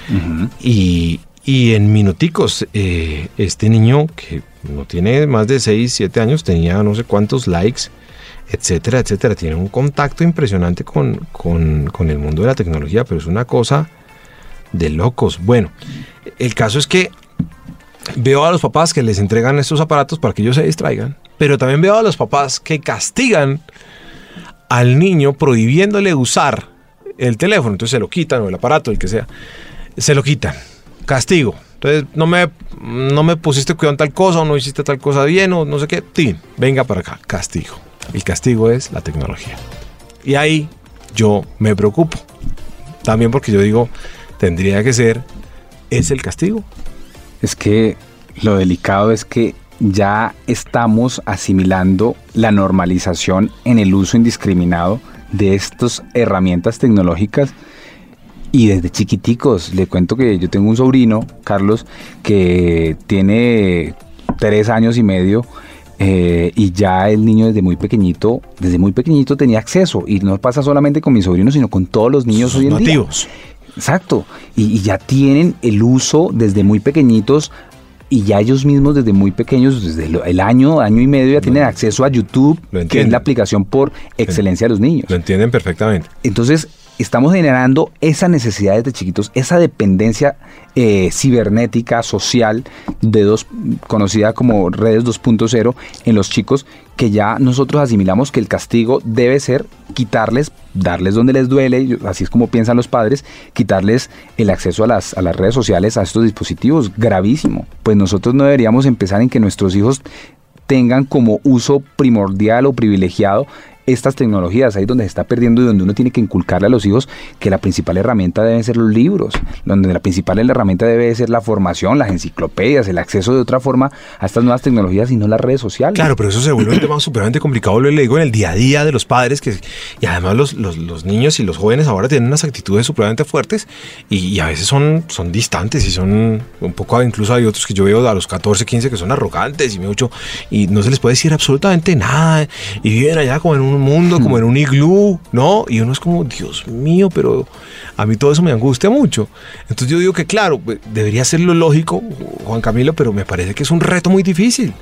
C: Uh -huh. Y, y en minuticos, eh, este niño que no tiene más de 6, 7 años, tenía no sé cuántos likes, etcétera, etcétera. Tiene un contacto impresionante con, con, con, el mundo de la tecnología, pero es una cosa de locos. Bueno, el caso es que veo a los papás que les entregan estos aparatos para que ellos se distraigan, pero también veo a los papás que castigan al niño prohibiéndole usar el teléfono. Entonces se lo quitan o el aparato, el que sea, se lo quitan castigo. Entonces, no me, no me pusiste cuidado en tal cosa o no hiciste tal cosa bien o no sé qué. Tin, venga para acá, castigo. El castigo es la tecnología. Y ahí yo me preocupo. También porque yo digo, tendría que ser, ¿es el castigo?
D: Es que lo delicado es que ya estamos asimilando la normalización en el uso indiscriminado de estas herramientas tecnológicas y desde chiquiticos, le cuento que yo tengo un sobrino, Carlos, que tiene tres años y medio. Eh, y ya el niño desde muy pequeñito, desde muy pequeñito tenía acceso. Y no pasa solamente con mis sobrinos, sino con todos los niños hoy en
C: nativos.
D: día. Exacto. Y, y, ya tienen el uso desde muy pequeñitos. Y ya ellos mismos desde muy pequeños, desde el año, año y medio, ya tienen acceso a YouTube, que es la aplicación por excelencia de los niños.
C: Lo entienden perfectamente.
D: Entonces, estamos generando esa necesidad desde chiquitos, esa dependencia eh, cibernética, social, de dos, conocida como redes 2.0 en los chicos, que ya nosotros asimilamos que el castigo debe ser quitarles, darles donde les duele, así es como piensan los padres, quitarles el acceso a las, a las redes sociales, a estos dispositivos, gravísimo. Pues nosotros no deberíamos empezar en que nuestros hijos tengan como uso primordial o privilegiado estas tecnologías, ahí donde se está perdiendo y donde uno tiene que inculcarle a los hijos que la principal herramienta deben ser los libros, donde la principal herramienta debe ser la formación, las enciclopedias, el acceso de otra forma a estas nuevas tecnologías y no las redes sociales.
C: Claro, pero eso se vuelve un tema supermente complicado, lo digo, en el día a día de los padres, que, y además los, los, niños y los jóvenes ahora tienen unas actitudes supremamente fuertes y, a veces son, son distantes y son un poco, incluso hay otros que yo veo a los 14, 15 que son arrogantes y mucho, y no se les puede decir absolutamente nada y viven allá como en un mundo, como en un iglú, ¿no? Y uno es como, Dios mío, pero a mí todo eso me angustia mucho. Entonces yo digo que, claro, pues, debería ser lo lógico, Juan Camilo, pero me parece que es un reto muy difícil.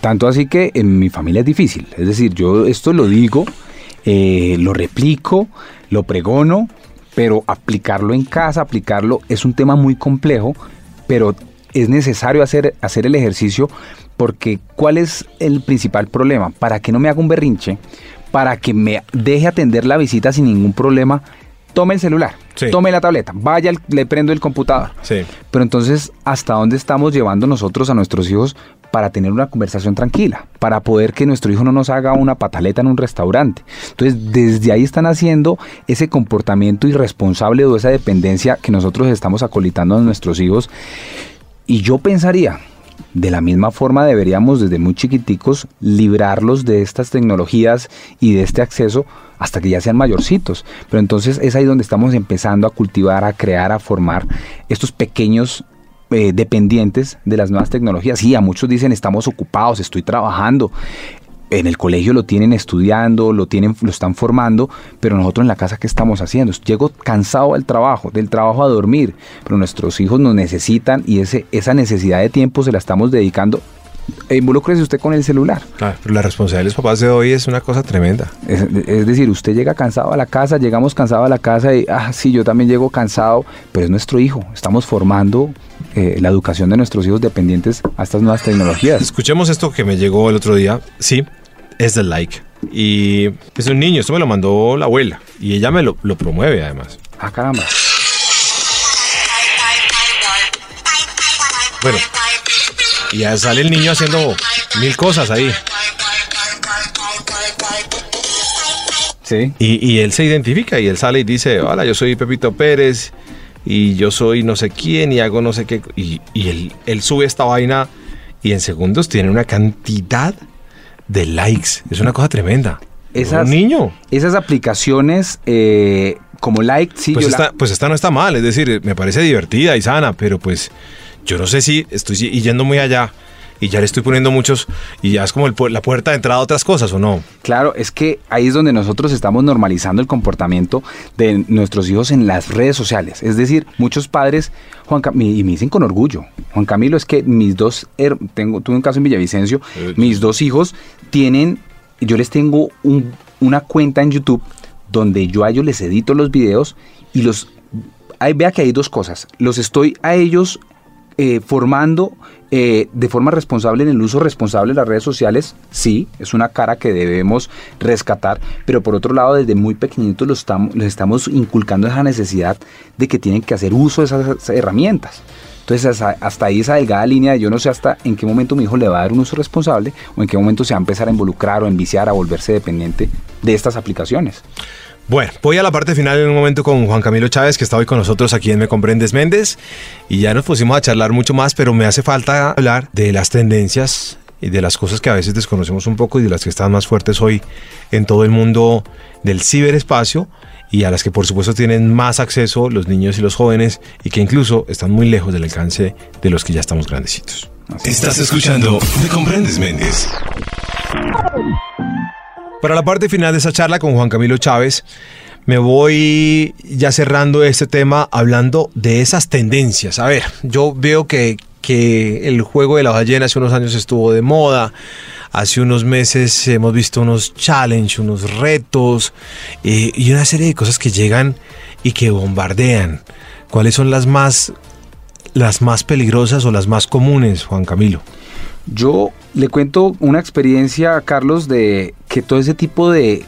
D: Tanto así que en mi familia es difícil. Es decir, yo esto lo digo, eh, lo replico, lo pregono, pero aplicarlo en casa, aplicarlo es un tema muy complejo, pero es necesario hacer, hacer el ejercicio porque ¿cuál es el principal problema? Para que no me haga un berrinche, para que me deje atender la visita sin ningún problema, tome el celular, sí. tome la tableta, vaya, le prendo el computador.
C: Sí.
D: Pero entonces, ¿hasta dónde estamos llevando nosotros a nuestros hijos para tener una conversación tranquila? Para poder que nuestro hijo no nos haga una pataleta en un restaurante. Entonces, desde ahí están haciendo ese comportamiento irresponsable o esa dependencia que nosotros estamos acolitando a nuestros hijos. Y yo pensaría, de la misma forma deberíamos desde muy chiquiticos librarlos de estas tecnologías y de este acceso hasta que ya sean mayorcitos. Pero entonces es ahí donde estamos empezando a cultivar, a crear, a formar estos pequeños eh, dependientes de las nuevas tecnologías. Sí, a muchos dicen estamos ocupados, estoy trabajando. En el colegio lo tienen estudiando, lo tienen, lo están formando, pero nosotros en la casa qué estamos haciendo? Llego cansado del trabajo, del trabajo a dormir, pero nuestros hijos nos necesitan y ese, esa necesidad de tiempo se la estamos dedicando e involúcrese usted con el celular.
C: Pero la responsabilidad de los papás de hoy es una cosa tremenda.
D: Es, es decir, usted llega cansado a la casa, llegamos cansados a la casa y, ah, sí, yo también llego cansado, pero es nuestro hijo. Estamos formando eh, la educación de nuestros hijos dependientes a estas nuevas tecnologías.
C: Escuchemos esto que me llegó el otro día. Sí, es del like. Y es un niño, esto me lo mandó la abuela. Y ella me lo, lo promueve además.
D: Ah, caramba.
C: Bueno, y ya sale el niño haciendo mil cosas ahí.
D: Sí.
C: Y, y él se identifica y él sale y dice, hola, yo soy Pepito Pérez y yo soy no sé quién y hago no sé qué. Y, y él, él sube esta vaina y en segundos tiene una cantidad de likes. Es una cosa tremenda.
D: Esas-
C: Un niño.
D: Esas aplicaciones eh, como Like, sí,
C: Pues
D: yo la-
C: esta, pues esta no está mal, es decir, me parece divertida y sana, pero pues yo no sé si estoy yendo muy allá y ya le estoy poniendo muchos y ya es como el la puerta de entrada a otras cosas o no.
D: Claro, es que ahí es donde nosotros estamos normalizando el comportamiento de nuestros hijos en las redes sociales. Es decir, muchos padres, Juan Cam- y me dicen con orgullo, Juan Camilo, es que mis dos, tengo, tuve un caso en Villavicencio,
C: Eh.
D: mis dos hijos tienen, yo les tengo un- una cuenta en YouTube donde yo a ellos les edito los videos y los, ahí vea que hay dos cosas, los estoy a ellos eh, formando eh, de forma responsable en el uso responsable de las redes sociales, sí, es una cara que debemos rescatar, pero por otro lado, desde muy pequeñitos los estamos, les estamos inculcando esa necesidad de que tienen que hacer uso de esas herramientas. Entonces, hasta, ahí esa delgada línea de yo no sé hasta en qué momento mi hijo le va a dar un uso responsable o en qué momento se va a empezar a involucrar o a enviciar, a volverse dependiente de estas aplicaciones.
C: Bueno, voy a la parte final en un momento con Juan Camilo Chávez, que está hoy con nosotros aquí en Me Comprendes Méndez, y ya nos pusimos a charlar mucho más, pero me hace falta hablar de las tendencias y de las cosas que a veces desconocemos un poco y de las que están más fuertes hoy en todo el mundo del ciberespacio y a las que por supuesto tienen más acceso los niños y los jóvenes y que incluso están muy lejos del alcance de los que ya estamos grandecitos.
B: Estás escuchando Me Comprendes Méndez.
C: Para la parte final de esa charla con Juan Camilo Chávez, me voy ya cerrando este tema hablando de esas tendencias. A ver, yo veo que, que el juego de la ballena hace unos años estuvo de moda. Hace unos meses hemos visto unos challenge, unos retos eh, y una serie de cosas que llegan y que bombardean. ¿Cuáles son las más, las más peligrosas o las más comunes, Juan Camilo?
D: Yo le cuento una experiencia a Carlos de que todo ese tipo de,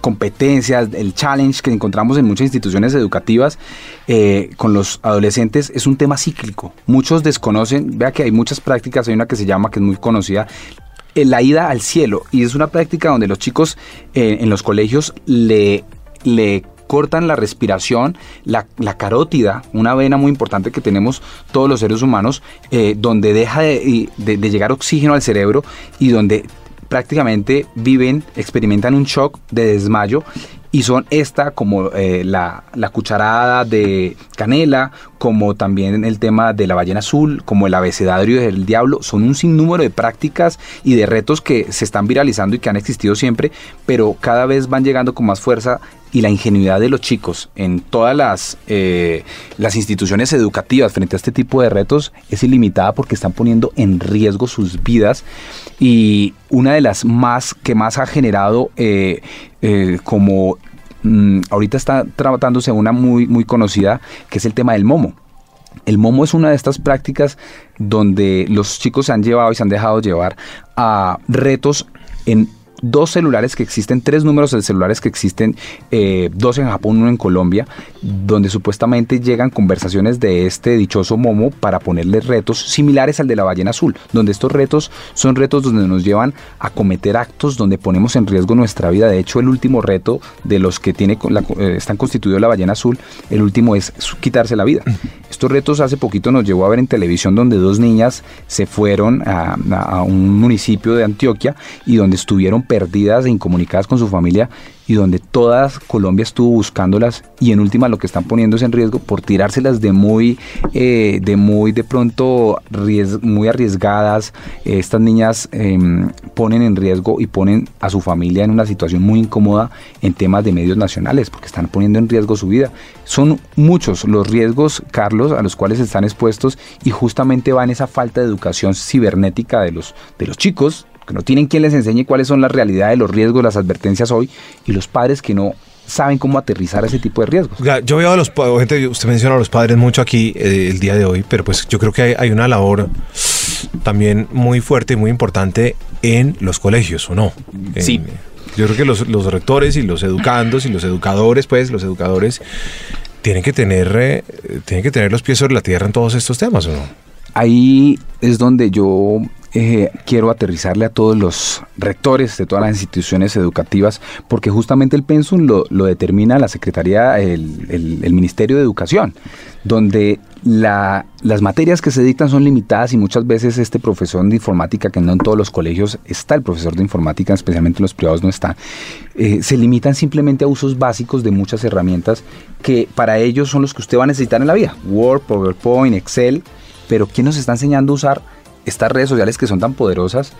D: competencias, el challenge que encontramos en muchas instituciones educativas eh, con los adolescentes es un tema cíclico. Muchos desconocen, vea que hay muchas prácticas, hay una que se llama, que es muy conocida, eh, la ida al cielo, y es una práctica donde los chicos eh, en los colegios le, le cortan la respiración, la, la, carótida, una vena muy importante que tenemos todos los seres humanos, eh, donde deja de, de, llegar oxígeno al cerebro y donde prácticamente viven, experimentan un shock de desmayo y son esta como eh, la, la, cucharada de canela, como también el tema de la ballena azul, como el abecedario del diablo, son un sinnúmero de prácticas y de retos que se están viralizando y que han existido siempre, pero cada vez van llegando con más fuerza y la ingenuidad de los chicos en todas las, eh, las instituciones educativas frente a este tipo de retos es ilimitada porque están poniendo en riesgo sus vidas. Y una de las más que más ha generado eh, eh, como mmm, ahorita está tratándose una muy, muy conocida que es el tema del momo. El momo es una de estas prácticas donde los chicos se han llevado y se han dejado llevar a retos en dos celulares que existen, tres números de celulares que existen, eh, dos en Japón, uno en Colombia, donde supuestamente llegan conversaciones de este dichoso Momo para ponerle retos similares al de la ballena azul, donde estos retos son retos donde nos llevan a cometer actos donde ponemos en riesgo nuestra vida. De hecho, el último reto de los que tiene la, eh, están constituidos la ballena azul, el último es quitarse la vida. Estos retos hace poquito nos llevó a ver en televisión donde dos niñas se fueron a, a un municipio de Antioquia y donde estuvieron perdidas e incomunicadas con su familia y donde toda Colombia estuvo buscándolas y en última lo que están poniéndose en riesgo por tirárselas de muy, eh, de muy de pronto muy arriesgadas. estas niñas em, ponen en riesgo y ponen a su familia en una situación muy incómoda en temas de medios nacionales porque están poniendo en riesgo su vida. Son muchos los riesgos, Carlos, a los cuales están expuestos y justamente va en esa falta de educación cibernética de los, de los chicos que no tienen quien les enseñe cuáles son las realidades, los riesgos, las advertencias hoy, y los padres que no saben cómo aterrizar ese tipo de riesgos.
C: Yo veo a los gente, usted menciona a los padres mucho aquí eh, el día de hoy, pero pues yo creo que hay, una labor también muy fuerte y muy importante en los colegios, ¿o no?
D: Sí.
C: yo creo que los, los, rectores y los educandos y los educadores, pues, los educadores tienen que tener, eh, tienen que tener los pies sobre la tierra en todos estos temas, ¿o no?
D: Ahí es donde yo eh, quiero aterrizarle a todos los rectores de todas las instituciones educativas, porque justamente el pensum lo, determina la Secretaría, el, Ministerio de Educación, donde las materias que se dictan son limitadas y muchas veces este profesor de informática, que no en todos los colegios está el profesor de informática, especialmente en los privados no está, eh, se limitan simplemente a usos básicos de muchas herramientas que para ellos son los que usted va a necesitar en la vida, Word, PowerPoint, Excel, pero ¿quién nos está enseñando a usar estas redes sociales que son tan poderosas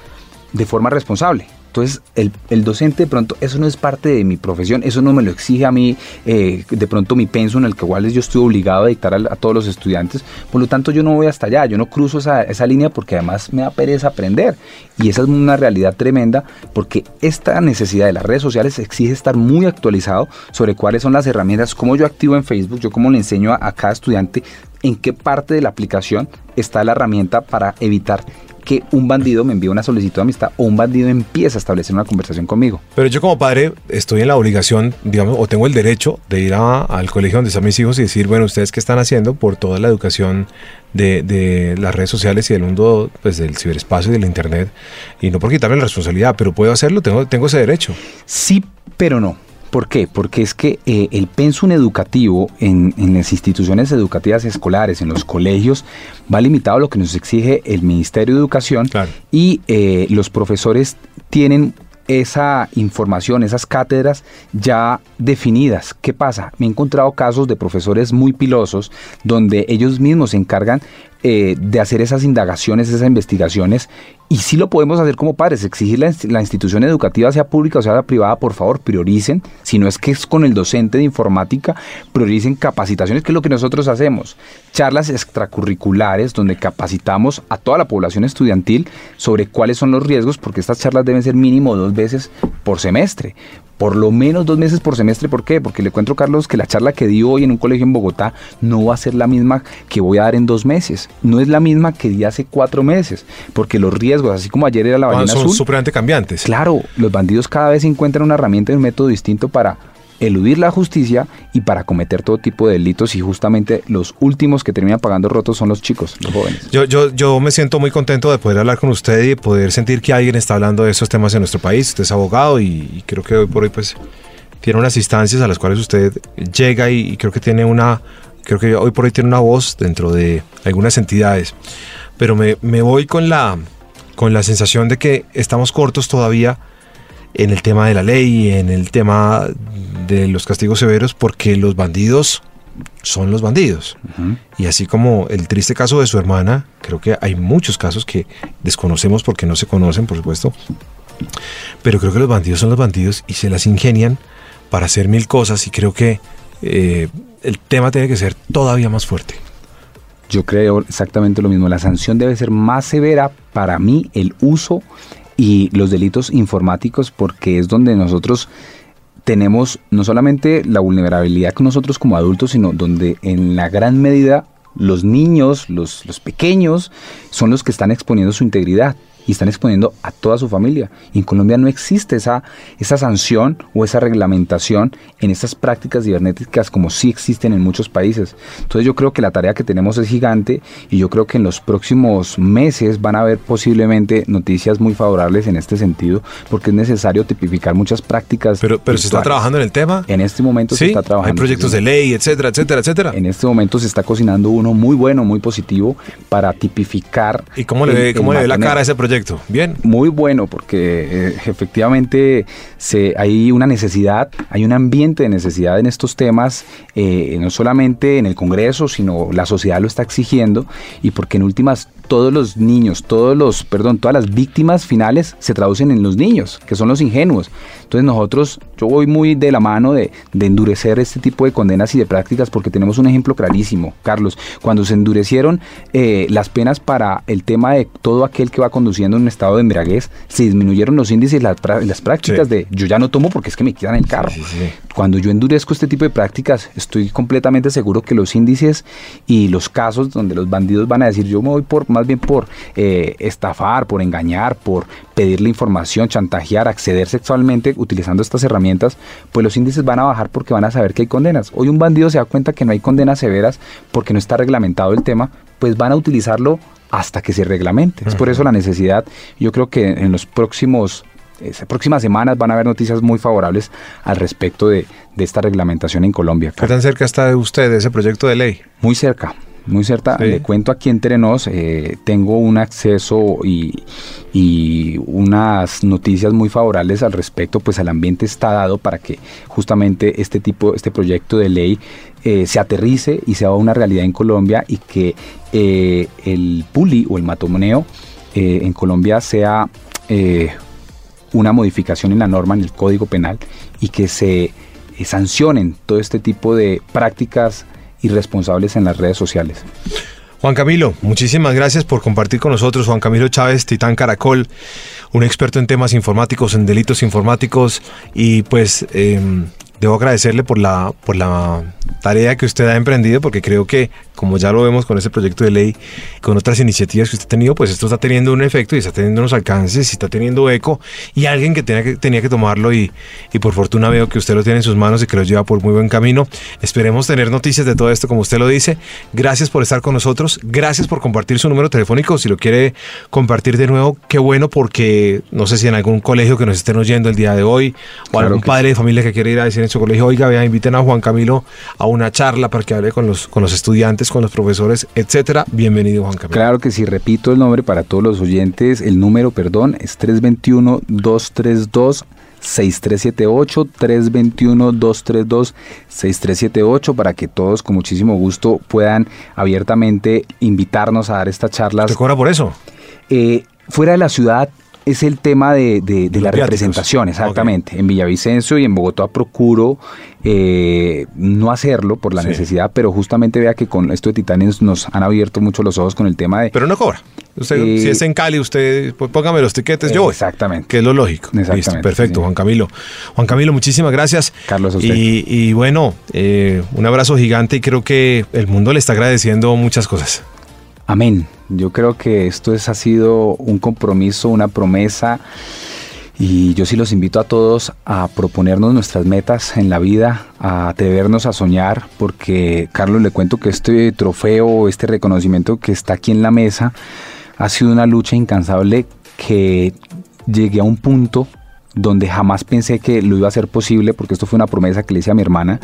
D: de forma responsable. Entonces, el, docente de pronto, eso no es parte de mi profesión, eso no me lo exige a mí, eh, de pronto mi penso en el que igual yo estoy obligado a dictar a, todos los estudiantes, por lo tanto yo no voy hasta allá, yo no cruzo esa, esa línea porque además me da pereza aprender. Y esa es una realidad tremenda porque esta necesidad de las redes sociales exige estar muy actualizado sobre cuáles son las herramientas, cómo yo activo en Facebook, yo cómo le enseño a cada estudiante en qué parte de la aplicación está la herramienta para evitar que un bandido me envíe una solicitud de amistad o un bandido empiece a establecer una conversación conmigo.
C: Pero yo como padre estoy en la obligación, digamos, o tengo el derecho de ir al colegio donde están mis hijos y decir, bueno, ustedes qué están haciendo por toda la educación de, las redes sociales y del mundo pues, del ciberespacio y del internet. Y no por quitarme la responsabilidad, pero puedo hacerlo, tengo, tengo ese derecho.
D: Sí, pero no. ¿Por qué? Porque es que eh, el pensum educativo en, las instituciones educativas escolares, en los colegios, va limitado a lo que nos exige el Ministerio de Educación y eh, los profesores tienen esa información, esas cátedras ya definidas. ¿Qué pasa? Me he encontrado casos de profesores muy pilosos donde ellos mismos se encargan eh, de hacer esas indagaciones, esas investigaciones y sí lo podemos hacer como padres, exigir la, la, institución educativa, sea pública o sea privada, por favor, prioricen, si no es que es con el docente de informática, prioricen capacitaciones, que es lo que nosotros hacemos, charlas extracurriculares donde capacitamos a toda la población estudiantil sobre cuáles son los riesgos, porque estas charlas deben ser mínimo dos veces por semestre, por lo menos dos meses por semestre. ¿Por qué? Porque le cuento, Carlos, que la charla que di hoy en un colegio en Bogotá no va a ser la misma que voy a dar en dos meses. No es la misma que di hace cuatro meses, porque los riesgos así como ayer era la ballena
C: son
D: azul.
C: Son cambiantes.
D: Claro, los bandidos cada vez encuentran una herramienta y un método distinto para eludir la justicia y para cometer todo tipo de delitos y justamente los últimos que terminan pagando rotos son los chicos, los jóvenes.
C: Yo, yo, yo me siento muy contento de poder hablar con usted y poder sentir que alguien está hablando de esos temas en nuestro país. Usted es abogado y, creo que hoy por hoy pues tiene unas instancias a las cuales usted llega y, y creo que tiene una, creo que hoy por hoy tiene una voz dentro de algunas entidades. Pero me, me voy con la, con la sensación de que estamos cortos todavía en el tema de la ley, en el tema de los castigos severos, porque los bandidos son los bandidos. Y así como el triste caso de su hermana, creo que hay muchos casos que desconocemos porque no se conocen, por supuesto. Pero creo que los bandidos son los bandidos y se las ingenian para hacer mil cosas y creo que eh, el tema tiene que ser todavía más fuerte.
D: Yo creo exactamente lo mismo. La sanción debe ser más severa para mí el uso y los delitos informáticos porque es donde nosotros tenemos no solamente la vulnerabilidad con nosotros como adultos, sino donde en la gran medida los niños, los, los pequeños, son los que están exponiendo su integridad y están exponiendo a toda su familia. Y en Colombia no existe esa, esa sanción o esa reglamentación en estas prácticas cibernéticas como sí existen en muchos países. Entonces yo creo que la tarea que tenemos es gigante y yo creo que en los próximos meses van a haber posiblemente noticias muy favorables en este sentido porque es necesario tipificar muchas prácticas.
C: Pero, pero se está trabajando en el tema.
D: En este momento se está trabajando.
C: Hay proyectos de ley, etcétera, etcétera, etcétera.
D: En este momento se está cocinando uno muy bueno, muy positivo para tipificar.
C: ¿Y cómo le, cómo le ve la cara a ese proyecto? Bien.
D: Muy bueno, porque eh, efectivamente hay una necesidad, hay un ambiente de necesidad en estos temas, eh, no solamente en el Congreso, sino la sociedad lo está exigiendo, y porque en últimas todos los niños, todos los, perdón, todas las víctimas finales se traducen en los niños, que son los ingenuos. Entonces nosotros, yo voy muy de la mano de, endurecer este tipo de condenas y de prácticas porque tenemos un ejemplo clarísimo, Carlos. Cuando se endurecieron eh, las penas para el tema de todo aquel que va conduciendo en un estado de embriaguez, se disminuyeron los índices y las, prácticas de yo ya no tomo porque es que me quitan el carro. Cuando yo endurezco este tipo de prácticas, estoy completamente seguro que los índices y los casos donde los bandidos van a decir yo me voy por más bien por eh, estafar, por engañar, por pedirle información, chantajear, acceder sexualmente utilizando estas herramientas, pues los índices van a bajar porque van a saber que hay condenas. Hoy un bandido se da cuenta que no hay condenas severas porque no está reglamentado el tema, pues van a utilizarlo hasta que se reglamente. Es por eso la necesidad, yo creo que en los próximos próximas semanas van a haber noticias muy favorables al respecto de, esta reglamentación en Colombia.
C: ¿Qué tan cerca está de usted ese proyecto de ley?
D: Muy cerca, muy cerca. Le cuento aquí entre nos, eh, tengo un acceso y, unas noticias muy favorables al respecto, pues el ambiente está dado para que justamente este tipo, este proyecto de ley eh, se aterrice y sea una realidad en Colombia y que eh, el puli o el matomoneo en Colombia sea una modificación en la norma, en el Código Penal, y que se sancionen todo este tipo de prácticas irresponsables en las redes sociales.
C: Juan Camilo, muchísimas gracias por compartir con nosotros. Juan Camilo Chávez, Titán Caracol, un experto en temas informáticos, en delitos informáticos y pues em, debo agradecerle por la, por la tarea que usted ha emprendido, porque creo que, como ya lo vemos con ese proyecto de ley, con otras iniciativas que usted ha tenido, pues esto está teniendo un efecto y está teniendo unos alcances y está teniendo eco, y alguien que tenía que, tenía que tomarlo y, y por fortuna veo que usted lo tiene en sus manos y que lo lleva por muy buen camino. Esperemos tener noticias de todo esto, como usted lo dice. Gracias por estar con nosotros, gracias por compartir su número telefónico, si lo quiere compartir de nuevo, qué bueno, porque no sé si en algún colegio que nos estén oyendo el día de hoy, o algún padre de familia que quiere ir a decir en su colegio, oiga, vea, inviten a Juan Camilo a una charla para que hable con los, con los estudiantes, con los profesores, etcétera. Bienvenido, Juan Camilo.
D: Claro que sí, repito el nombre para todos los oyentes. El número, perdón, es 321-232. 6378 321 232 6378 para que todos con muchísimo gusto puedan abiertamente invitarnos a dar estas charlas.
C: ¿Te cobra por eso?
D: Eh, fuera de la ciudad es el tema de, la representación, exactamente. En Villavicencio y en Bogotá procuro eh, no hacerlo por la necesidad, pero justamente vea que con esto de Titanes nos han abierto mucho los ojos con el tema de...
C: Pero no cobra. Usted, eh, si es en Cali, usted pues, póngame los tiquetes, yo
D: Exactamente.
C: Que es lo lógico. Exactamente. perfecto, Juan Camilo. Juan Camilo, muchísimas gracias.
D: Carlos, usted.
C: Y, bueno, eh, un abrazo gigante y creo que el mundo le está agradeciendo muchas cosas.
D: Amén. Yo creo que esto es, ha sido un compromiso, una promesa. Y yo sí los invito a todos a proponernos nuestras metas en la vida, a atrevernos a soñar, porque Carlos le cuento que este trofeo, este reconocimiento que está aquí en la mesa, ha sido una lucha incansable que llegué a un punto donde jamás pensé que lo iba a ser posible, porque esto fue una promesa que le hice a mi hermana,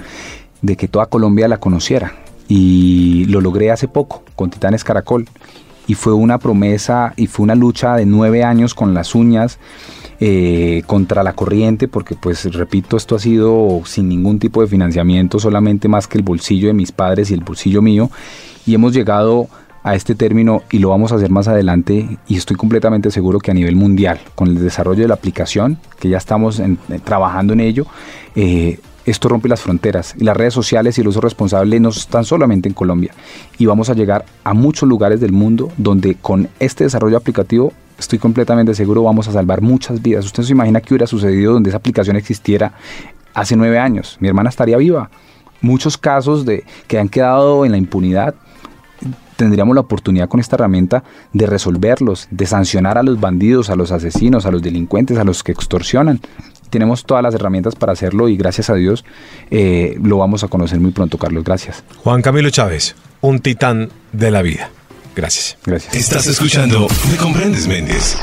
D: de que toda Colombia la conociera. Y lo logré hace poco con Titanes Caracol. Y fue una promesa y fue una lucha de nueve años con las uñas eh, contra la corriente, porque pues repito, esto ha sido sin ningún tipo de financiamiento, solamente más que el bolsillo de mis padres y el bolsillo mío, y hemos llegado a este término y lo vamos a hacer más adelante y estoy completamente seguro que a nivel mundial, con el desarrollo de la aplicación, que ya estamos trabajando en ello, eh, esto rompe las fronteras y las redes sociales y el uso responsable no están solamente en Colombia y vamos a llegar a muchos lugares del mundo donde con este desarrollo aplicativo estoy completamente seguro vamos a salvar muchas vidas. Usted se imagina que hubiera sucedido donde esa aplicación existiera hace nueve años. Mi hermana estaría viva. Muchos casos de, que han quedado en la impunidad tendríamos la oportunidad con esta herramienta de resolverlos, de sancionar a los bandidos, a los asesinos, a los delincuentes, a los que extorsionan tenemos todas las herramientas para hacerlo y gracias a Dios eh, lo vamos a conocer muy pronto, Carlos. Gracias.
C: Juan Camilo Chávez, un titán de la vida. Gracias.
D: Gracias.
B: Estás escuchando Me Comprendes Méndez.